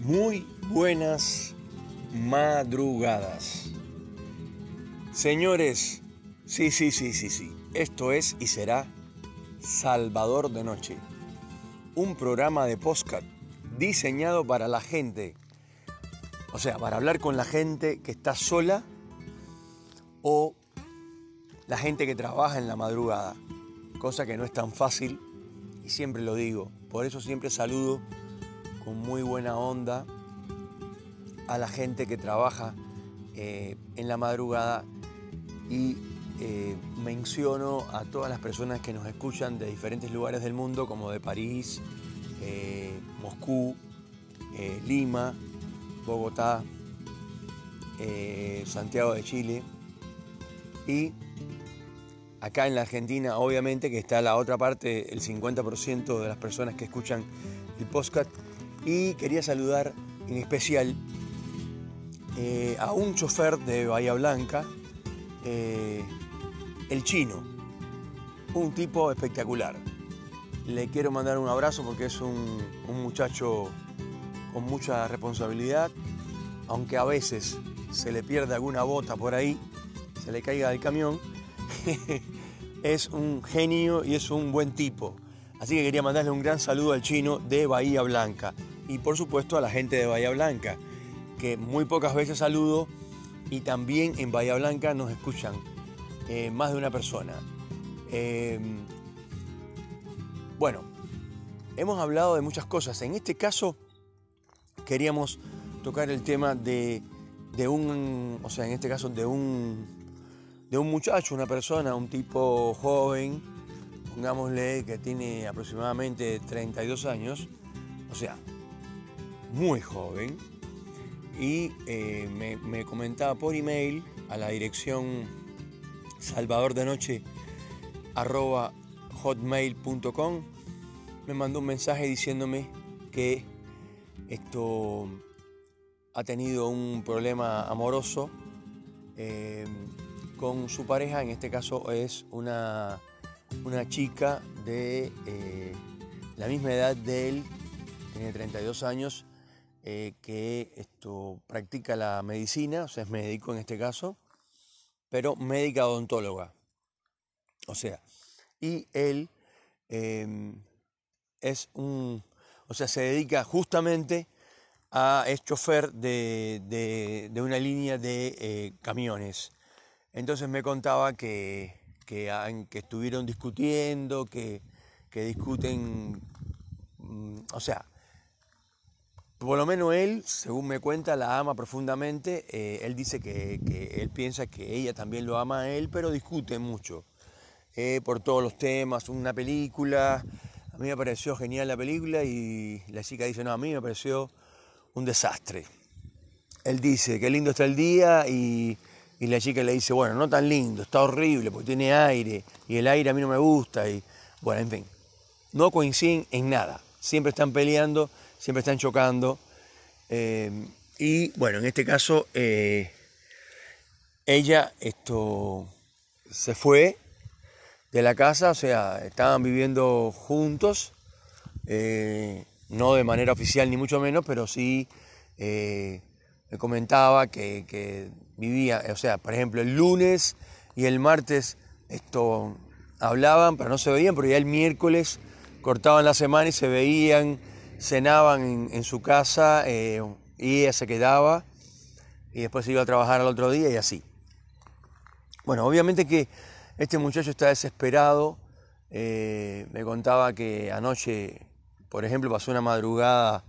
Muy buenas madrugadas. Señores, sí, sí, sí, sí, sí. Esto es y será Salvador de Noche. Un programa de podcast diseñado para la gente. O sea, para hablar con la gente que está sola o la gente que trabaja en la madrugada. Cosa que no es tan fácil y siempre lo digo. Por eso siempre saludo con muy buena onda a la gente que trabaja eh, en la madrugada y eh, menciono a todas las personas que nos escuchan de diferentes lugares del mundo, como de París, eh, Moscú, Lima, Bogotá, Santiago de Chile y acá en la Argentina, obviamente, que está la otra parte, el 50% de las personas que escuchan el podcast. Y quería saludar en especial eh, a un chofer de Bahía Blanca, eh, el chino, un tipo espectacular. Le quiero mandar un abrazo porque es un, un muchacho con mucha responsabilidad, aunque a veces se le pierde alguna bota por ahí, se le caiga del camión. es un genio y es un buen tipo. Así que quería mandarle un gran saludo al chino de Bahía Blanca y por supuesto a la gente de Bahía Blanca, que muy pocas veces saludo y también en Bahía Blanca nos escuchan eh, más de una persona. Em, bueno, hemos hablado de muchas cosas. En este caso queríamos tocar el tema de, de un, o sea, en este caso de un de un muchacho, una persona, un tipo joven, pongámosle que tiene aproximadamente 32 años, o sea, muy joven, y eh, me, comentaba por email a la dirección salvadordenoche.hotmail.com, me mandó un mensaje diciéndome que esto ha tenido un problema amoroso. Eh, con su pareja, en este caso es una, una chica de eh, la misma edad de él, tiene 32 años, eh, que esto, practica la medicina, o sea, es médico en este caso, pero médica odontóloga. O sea, y él em, es un, o sea, se dedica justamente a, es chofer de, una línea de eh, camiones. Entonces me contaba que, que, estuvieron discutiendo, que, discuten, mm, o sea, por lo menos él, según me cuenta, la ama profundamente. Eh, él dice que, él piensa que ella también lo ama a él, pero discuten mucho eh, por todos los temas. Una película, a mí me pareció genial la película y la chica dice, no, a mí me pareció un desastre. Él dice, qué lindo está el día y y la chica le dice, bueno, no tan lindo, está horrible porque tiene aire y el aire a mí no me gusta y bueno, en fin, no coinciden en nada, siempre están peleando, siempre están chocando. Eh, y bueno, en este caso eh, ella esto se fue de la casa, o sea, estaban viviendo juntos, eh, no de manera oficial ni mucho menos, pero sí me comentaba que, vivía, o sea, por ejemplo, el lunes y el martes esto hablaban, pero no se veían, pero ya el miércoles cortaban la semana y se veían, cenaban en, su casa eh, y ella se quedaba y después iba a trabajar al otro día y así. Bueno, obviamente que este muchacho está desesperado, eh, me contaba que anoche, por ejemplo, pasó una madrugada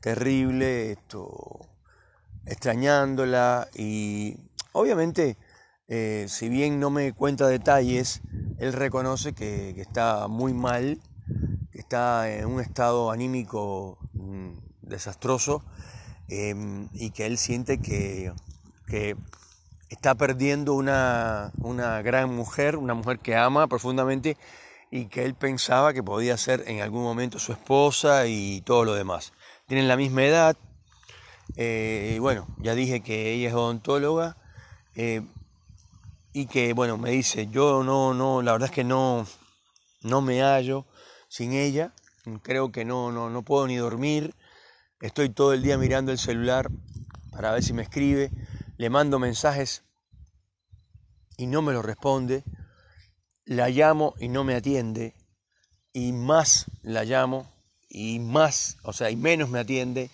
terrible, esto extrañándola y obviamente, eh, si bien no me cuenta detalles, él reconoce que, está muy mal, está en un estado anímico mm, desastroso em, y que él siente que, está perdiendo una, una gran mujer, una mujer que ama profundamente y que él pensaba que podía ser en algún momento su esposa y todo lo demás. Tienen la misma edad, eh, bueno, ya dije que ella es odontóloga eh, y que, bueno, me dice, yo no, no, la verdad es que no, no me hallo sin ella, creo que no, no, no puedo ni dormir, estoy todo el día mirando el celular para ver si me escribe, le mando mensajes y no me lo responde, la llamo y no me atiende, y más la llamo y más, o sea, y menos me atiende.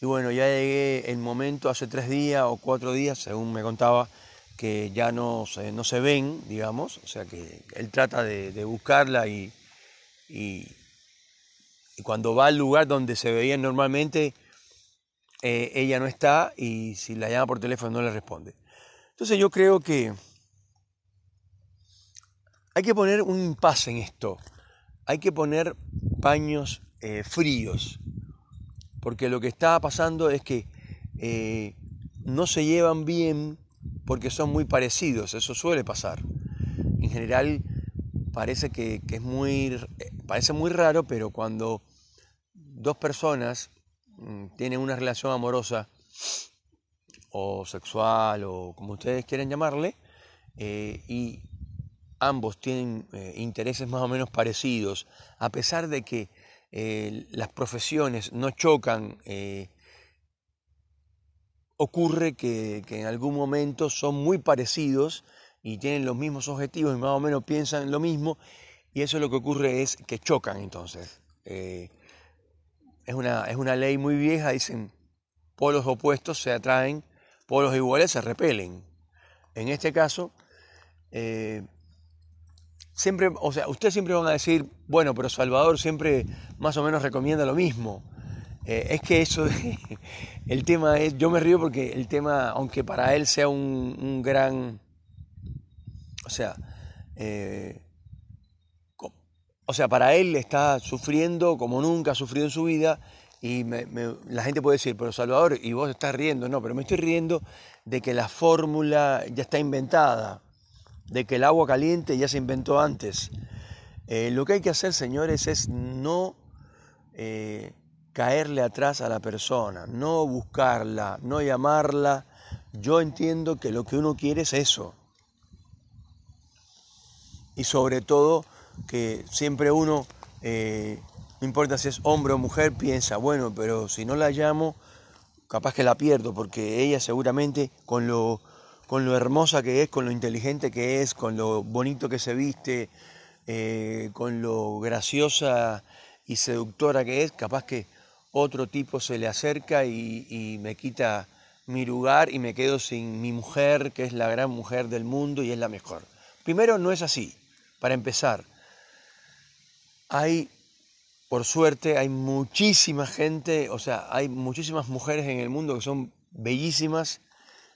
Y bueno, ya llegué el momento hace tres días o cuatro días, según me contaba, que ya no se, no se ven, digamos, o sea que él trata de, buscarla y, y, cuando va al lugar donde se veían normalmente, eh, ella no está y si la llama por teléfono no le responde. Entonces yo creo que hay que poner un impasse en esto. Hay que poner paños eh, fríos. Porque lo que está pasando es que eh, no se llevan bien porque son muy parecidos. Eso suele pasar. En general parece que, es muy, parece muy raro, pero cuando dos personas mm, tienen una relación amorosa o sexual o como ustedes quieren llamarle, y ambos tienen eh, intereses más o menos parecidos, a pesar de que eh, las profesiones no chocan, eh, ocurre que, en algún momento son muy parecidos y tienen los mismos objetivos y más o menos piensan lo mismo, y eso lo que ocurre es que chocan entonces. es, una, es una ley muy vieja, dicen, polos opuestos se atraen, polos iguales se repelen. En este caso, siempre, o sea, ustedes siempre van a decir, bueno, pero Salvador siempre más o menos recomienda lo mismo. Eh, es que eso, el tema es, yo me río porque el tema, aunque para él sea un, gran, o sea, eh, o sea, para él está sufriendo como nunca ha sufrido en su vida y la gente puede decir, pero Salvador, y vos estás riendo, no, pero me estoy riendo de que la fórmula ya está inventada de que el agua caliente ya se inventó antes. Eh, lo que hay que hacer, señores, es no eh, caerle atrás a la persona, no buscarla, no llamarla. Yo entiendo que lo que uno quiere es eso. Y sobre todo que siempre uno, eh, no importa si es hombre o mujer, piensa, bueno, pero si no la llamo, capaz que la pierdo, porque ella seguramente con lo con lo hermosa que es, con lo inteligente que es, con lo bonito que se viste, eh, con lo graciosa y seductora que es, capaz que otro tipo se le acerca y, me quita mi lugar y me quedo sin mi mujer, que es la gran mujer del mundo y es la mejor. Primero, no es así. Para empezar, hay, por suerte, hay muchísima gente, o sea, hay muchísimas mujeres en el mundo que son bellísimas.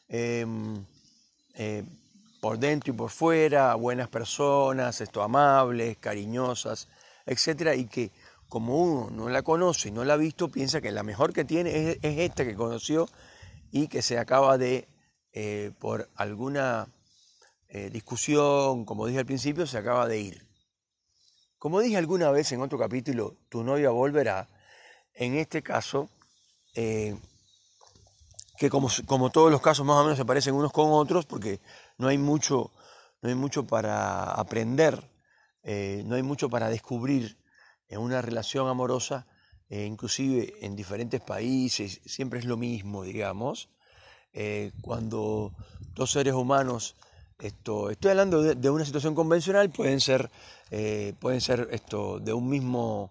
Em, eh, por dentro y por fuera, buenas personas, esto, amables, cariñosas, etcétera, y que como uno no la conoce y no la ha visto, piensa que la mejor que tiene es, esta que conoció y que se acaba de, eh, por alguna eh, discusión, como dije al principio, se acaba de ir. Como dije alguna vez en otro capítulo, tu novia volverá, en este caso, que como, todos los casos más o menos se parecen unos con otros, porque no hay mucho, no hay mucho para aprender, eh, no hay mucho para descubrir en una relación amorosa, eh, inclusive en diferentes países, siempre es lo mismo, digamos. Eh, cuando dos seres humanos, esto, estoy hablando de, una situación convencional, pueden ser, pueden ser esto, de un mismo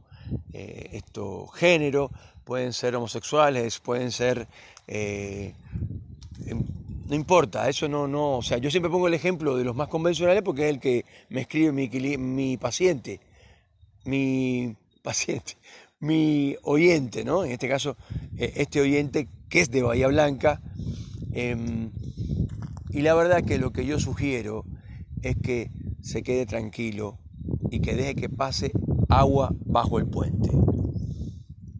esto, género, pueden ser homosexuales, pueden ser... Eh, no importa, eso no, no, o sea, yo siempre pongo el ejemplo de los más convencionales porque es el que me escribe mi, mi paciente, mi paciente, mi oyente, ¿no? En este caso, eh, este oyente que es de Bahía Blanca. Em, y la verdad que lo que yo sugiero es que se quede tranquilo y que deje que pase agua bajo el puente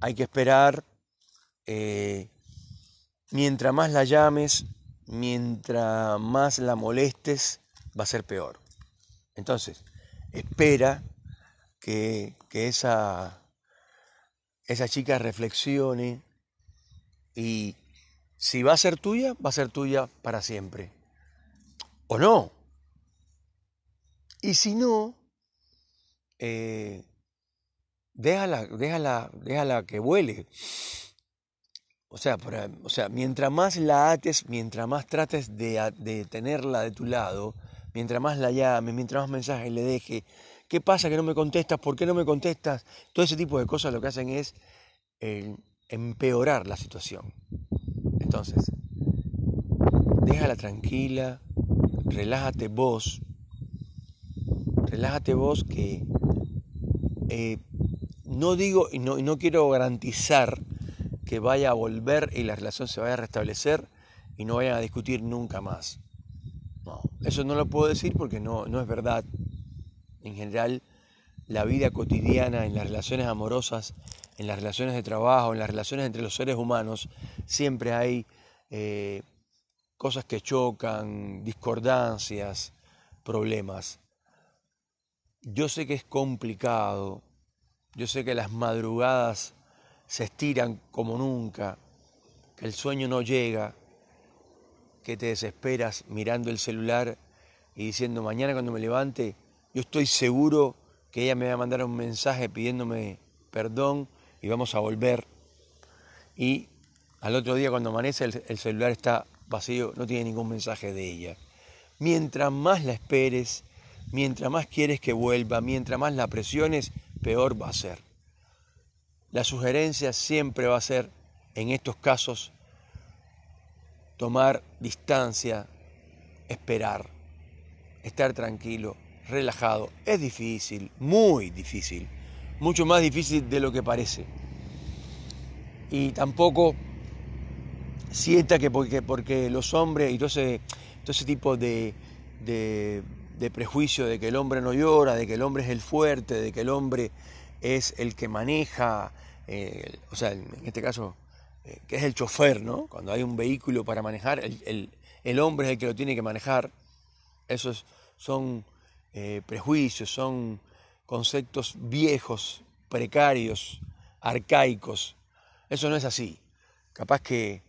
hay que esperar, eh, mientras más la llames, mientras más la molestes, va a ser peor. Entonces, espera que, esa, esa chica reflexione y si va a ser tuya, va a ser tuya para siempre. ¿O no? Y si no, eh, déjala, déjala, déjala que vuele. o sea, o sea, mientras más la ates, mientras más trates de, de, tenerla de tu lado, mientras más la llames, mientras más mensajes le deje, ¿qué pasa que no me contestas? ¿Por qué no me contestas? Todo ese tipo de cosas lo que hacen es eh, empeorar la situación. Entonces, déjala tranquila, relájate vos, relájate vos que eh, no digo y no, no quiero garantizar que vaya a volver y la relación se vaya a restablecer y no vayan a discutir nunca más. No, eso no lo puedo decir porque no, no es verdad. En general, la vida cotidiana en las relaciones amorosas, en las relaciones de trabajo, en las relaciones entre los seres humanos, siempre hay eh, cosas que chocan, discordancias, problemas. Yo sé que es complicado, yo sé que las madrugadas se estiran como nunca, que el sueño no llega, que te desesperas mirando el celular y diciendo mañana cuando me levante, yo estoy seguro que ella me va a mandar un mensaje pidiéndome perdón y vamos a volver. Y al otro día cuando amanece el, celular está vacío, no tiene ningún mensaje de ella. Mientras más la esperes, mientras más quieres que vuelva, mientras más la presiones, peor va a ser. La sugerencia siempre va a ser, en estos casos, tomar distancia, esperar, estar tranquilo, relajado. Es difícil, muy difícil, mucho más difícil de lo que parece. Y tampoco sienta que porque, porque los hombres y todo ese, tipo de, prejuicio de que el hombre no llora, de que el hombre es el fuerte, de que el hombre es el que maneja, eh, o sea, en este caso, eh, que es el chofer, ¿no? Cuando hay un vehículo para manejar, el, hombre es el que lo tiene que manejar. Esos son eh, prejuicios, son conceptos viejos, precarios, arcaicos. Eso no es así. Capaz que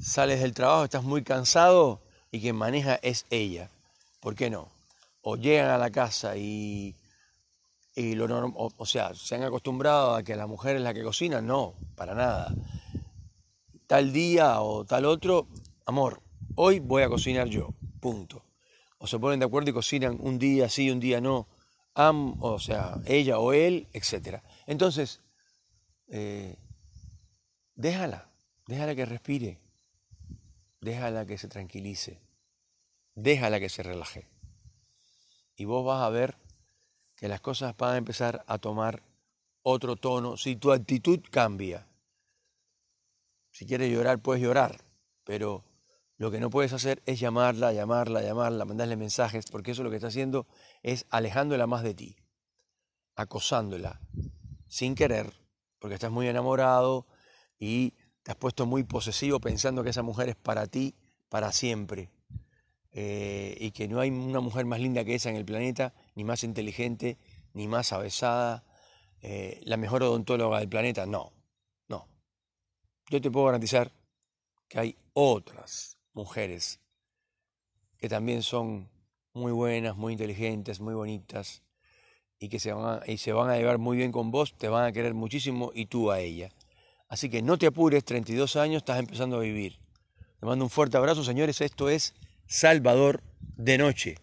sales del trabajo, estás muy cansado y quien maneja es ella. ¿Por qué no? O llegan a la casa y, y lo o, sea, se han acostumbrado a que la mujer es la que cocina. No, para nada. Tal día o tal otro, amor, hoy voy a cocinar yo. Punto. O se ponen de acuerdo y cocinan un día sí, un día no. Am, o sea, ella o él, etc. Entonces, eh, déjala, déjala que respire déjala que se tranquilice, déjala que se relaje. Y vos vas a ver que las cosas van a empezar a tomar otro tono si tu actitud cambia. Si quieres llorar, puedes llorar, pero lo que no puedes hacer es llamarla, llamarla, llamarla, mandarle mensajes, porque eso lo que está haciendo es alejándola más de ti, acosándola, sin querer, porque estás muy enamorado y te has puesto muy posesivo pensando que esa mujer es para ti, para siempre. Eh, y que no hay una mujer más linda que esa en el planeta, ni más inteligente, ni más avesada, eh, la mejor odontóloga del planeta. No, no. Yo te puedo garantizar que hay otras mujeres que también son muy buenas, muy inteligentes, muy bonitas, y que se van y se van a llevar muy bien con vos, te van a querer muchísimo y tú a ella. Así que no te apures, 32 años, estás empezando a vivir. Te mando un fuerte abrazo, señores. Esto es Salvador de Noche.